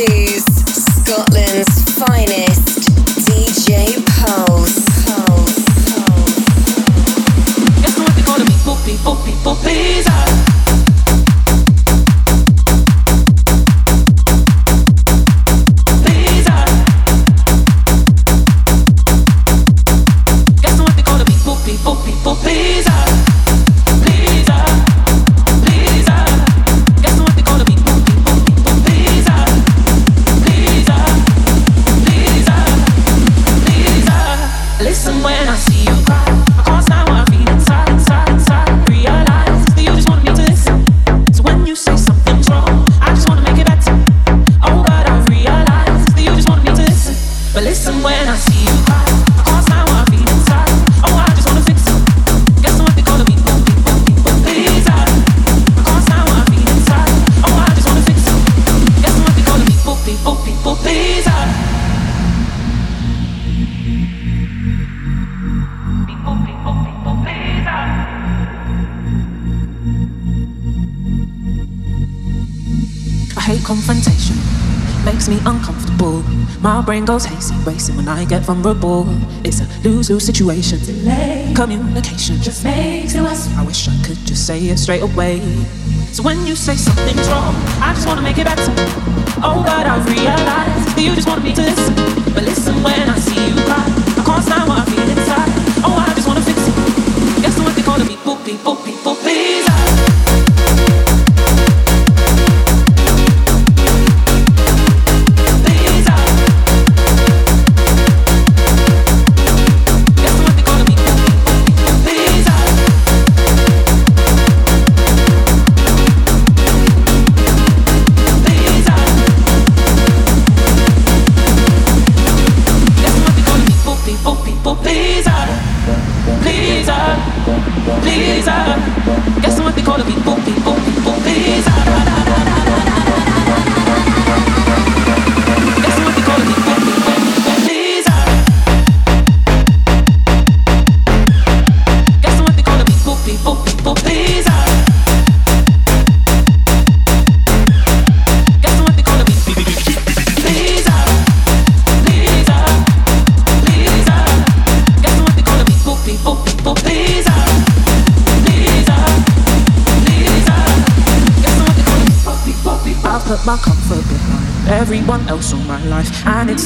Energy. Goes hazy, racing when I get vulnerable. It's a lose-lose situation. Delay. Communication just makes it worse. I wish I could just say it straight away. So when you say something's wrong, I just wanna make it better. Oh, but I've realized that you just want me to listen. But listen when I see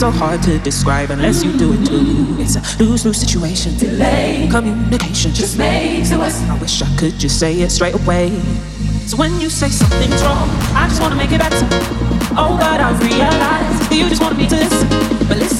so hard to describe unless you do it too. It's a lose lose situation. Delay. Communication just makes it worse. I wish I could just say it straight away. So when you say something's wrong, I just wanna make it better. Oh, but I've realized that you just me to listen. But listen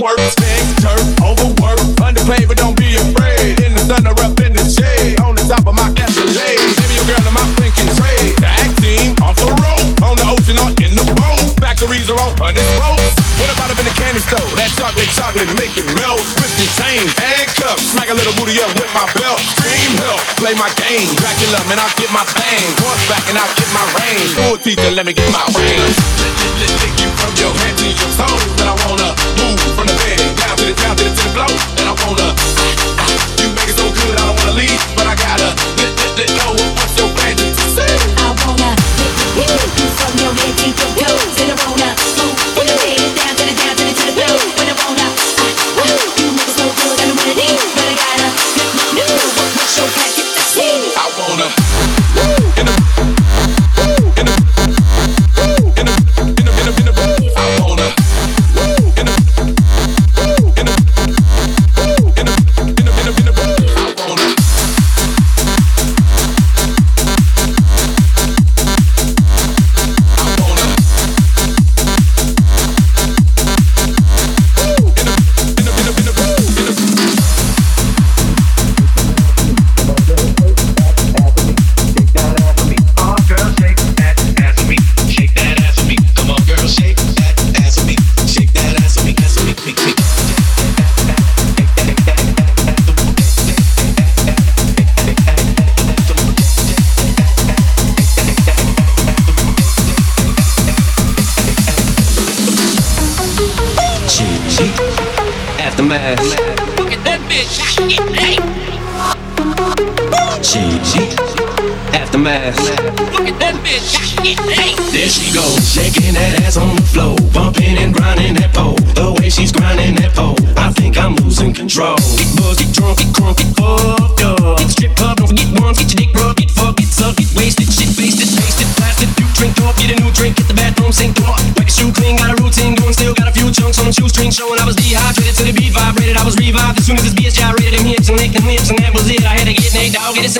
Twerk, spin, turf, overwork. Underpaid, but don't be afraid. In the or up in the shade. On the top of my Escalade. Baby, your girl in my thinking trade. Tag team, off the road. On the ocean or in the boat. Factories are on hundred ropes. What about up in the candy store? That chocolate, chocolate, make it melt. Twisted chains, handcuffs. Smack a little booty up with my belt. Dream help, play my game. Dracula, man, I'll get my thing. back and I'll get my range. School teacher, let me get my range. Lick you from your head to your toes.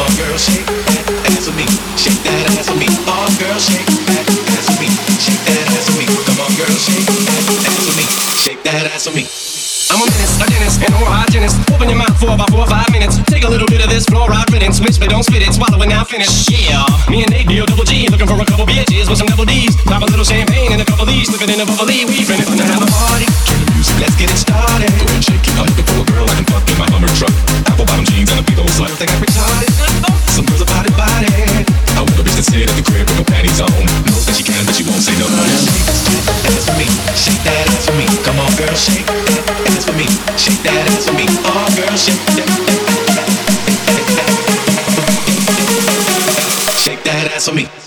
on, girl, shake that ass for me. Shake that ass for me. Oh, girl, shake that ass for me. Shake that ass for me. Come on, girl, shake that ass for me. Shake that ass for me. I'm a menace, a dentist, and a hygienist. Open your mouth for about four or five minutes. Take a little bit of this fluoride riddance. Mix, but don't spit it. Swallow it now, finish. Yeah. Me and Nate, deal double G. Looking for a couple bitches with some double D's. Pop a little champagne and a couple of these. Slipping in a bubbly. We finna have a party. For me.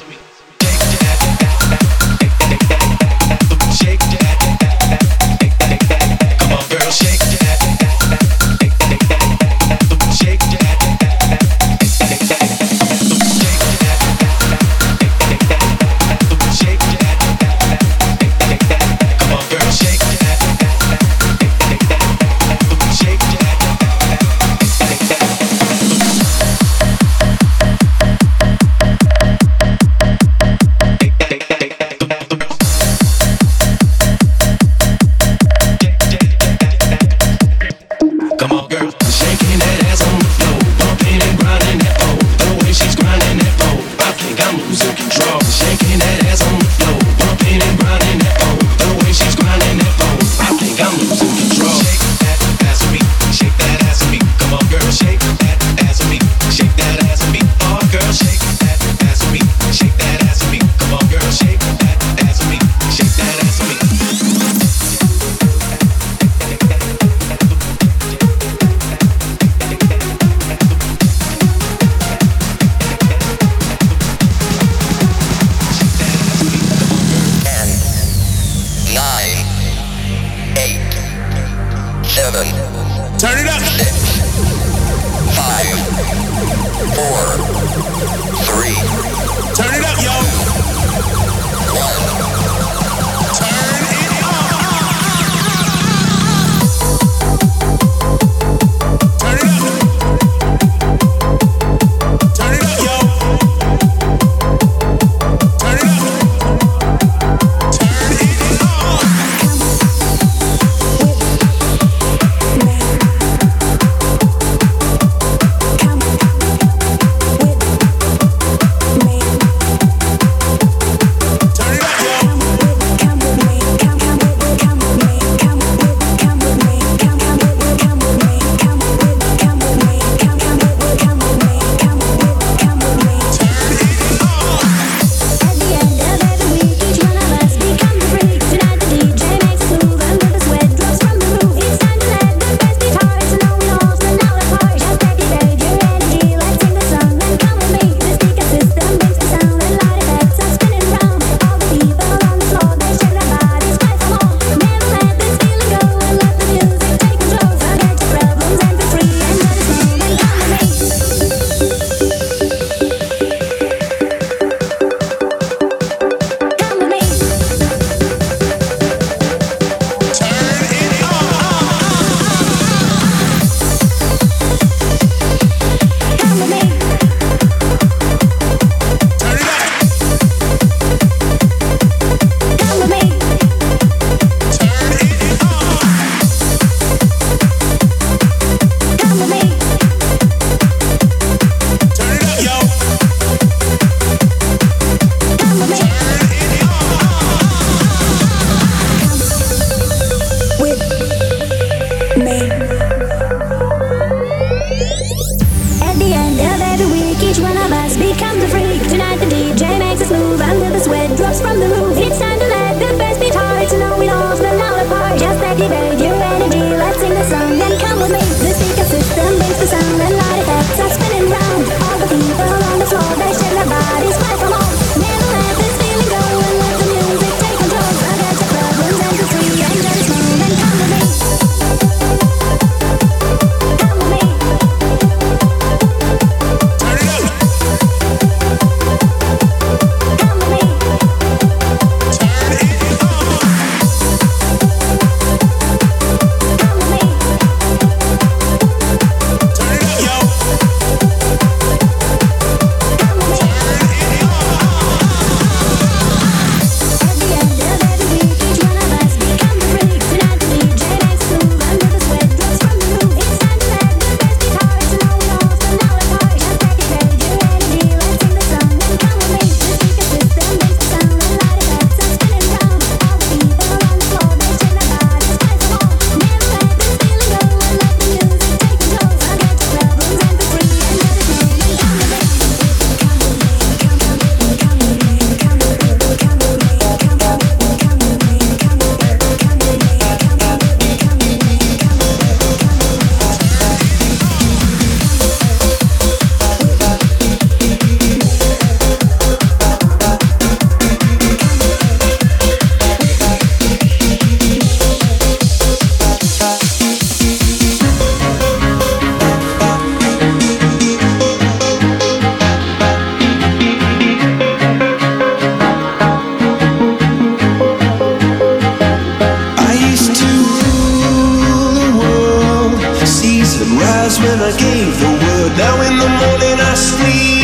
rise when I gave the word. Now in the morning I sleep.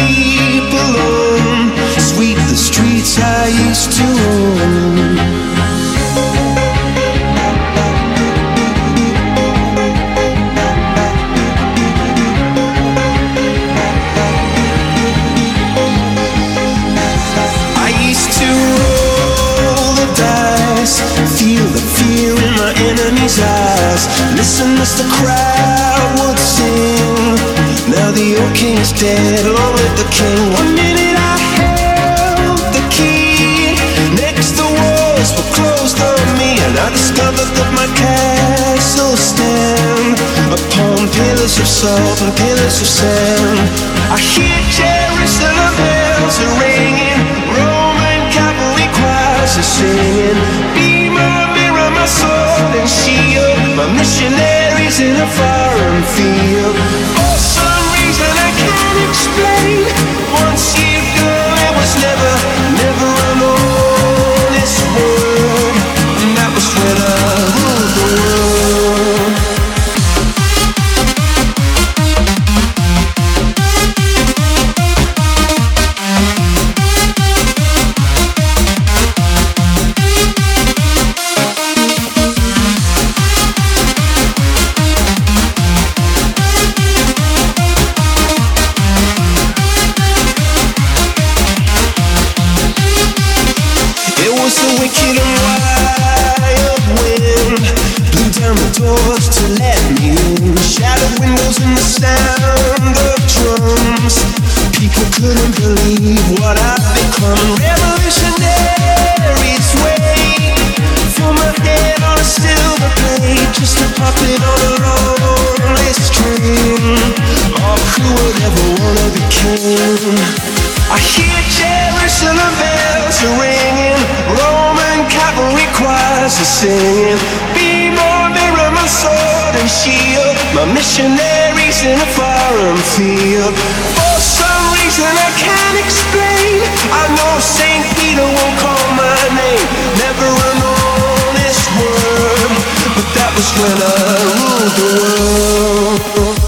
Pillars. I hear Jerusalem bells are ringing, Roman cavalry choirs are singing. Be my mirror, my sword and shield, my missionaries in a foreign field. And the sound of drums. People couldn't believe what I'd become. For my head on a silver just on a lonely. Oh, who would ever wanna be king? I hear bells are ringing, Roman cavalry choirs are singing. Be more mirror, my sword and shield, my missionaries in a foreign field. For some reason I can't explain, I know Saint Peter won't call my name, never an honest word, but that was when I ruled the world.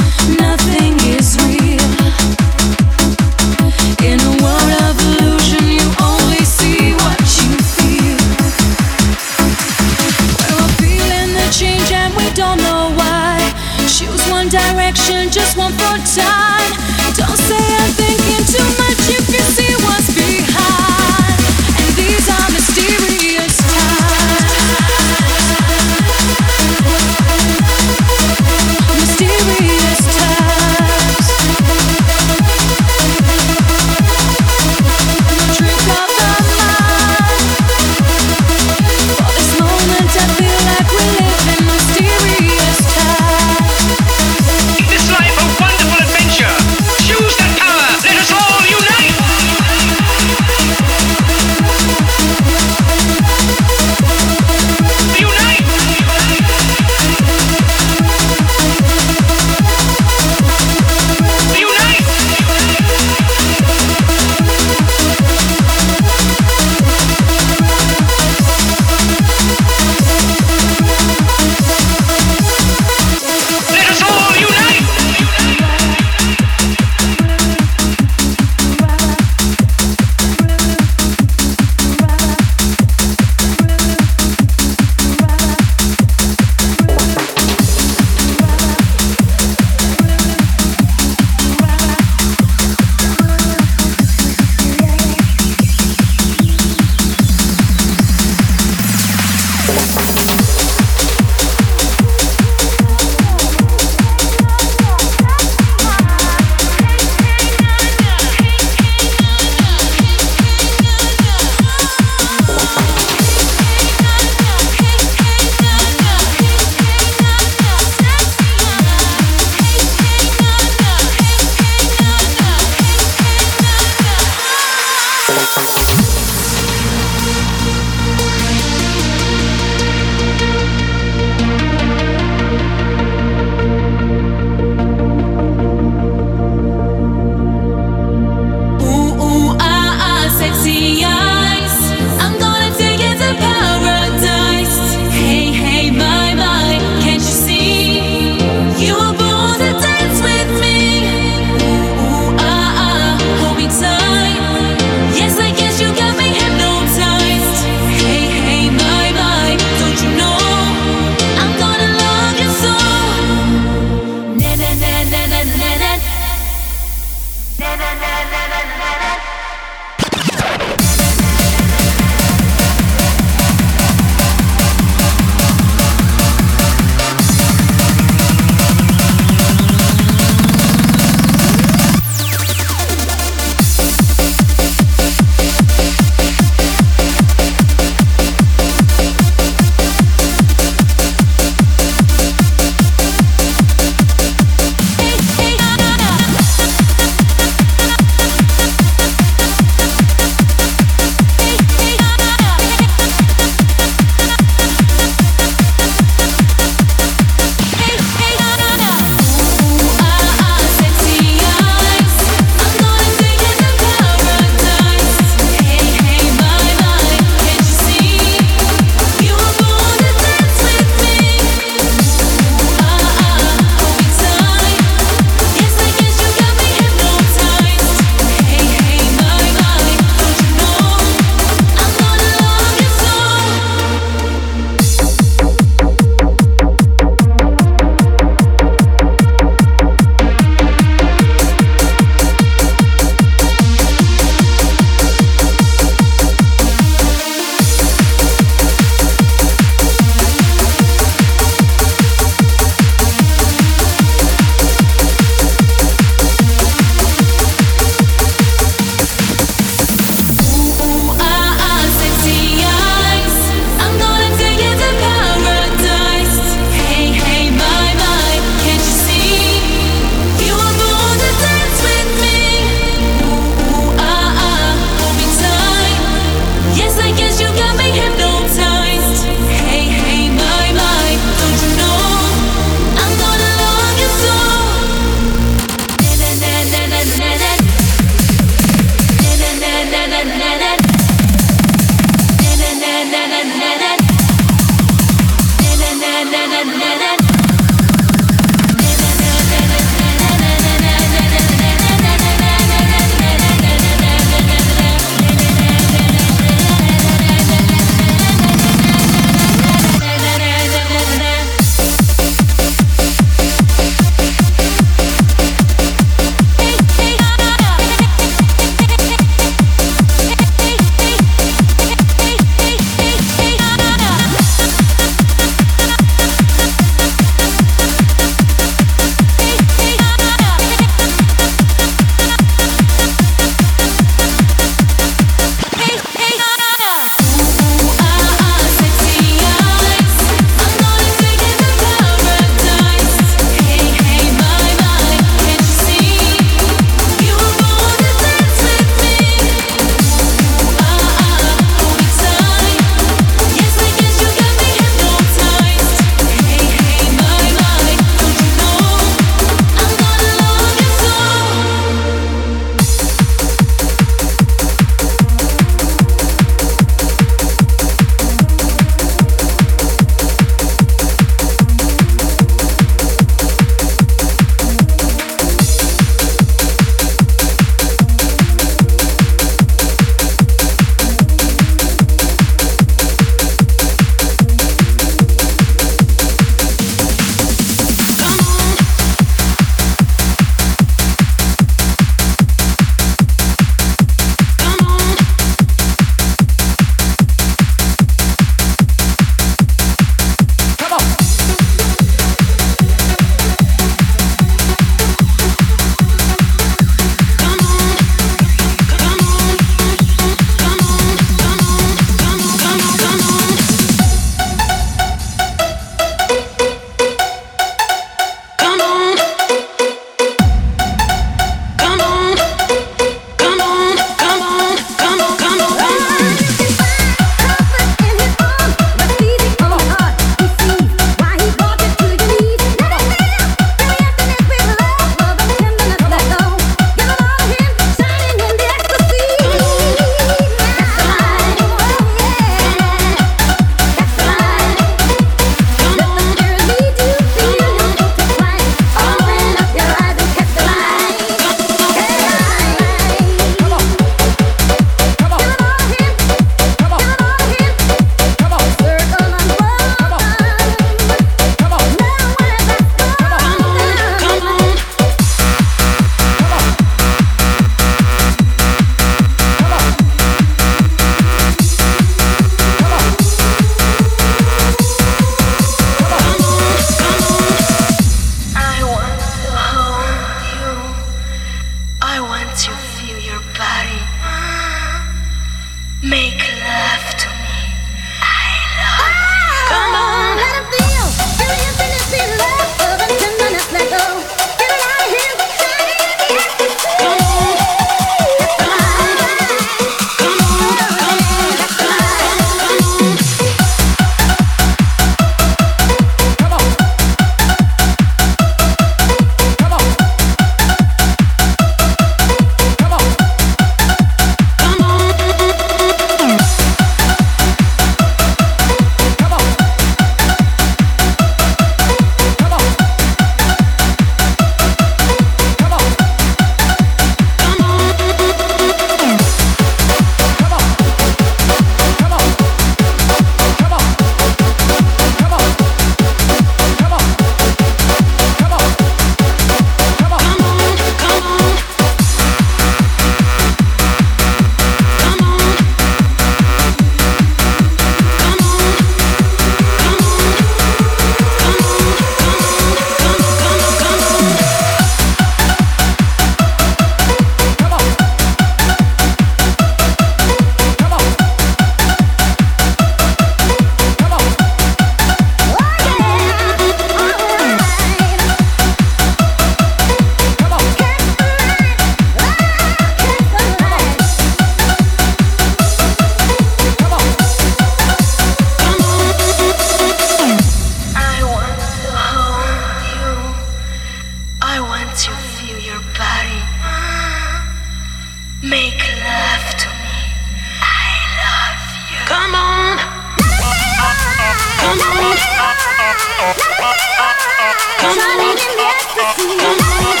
Oh,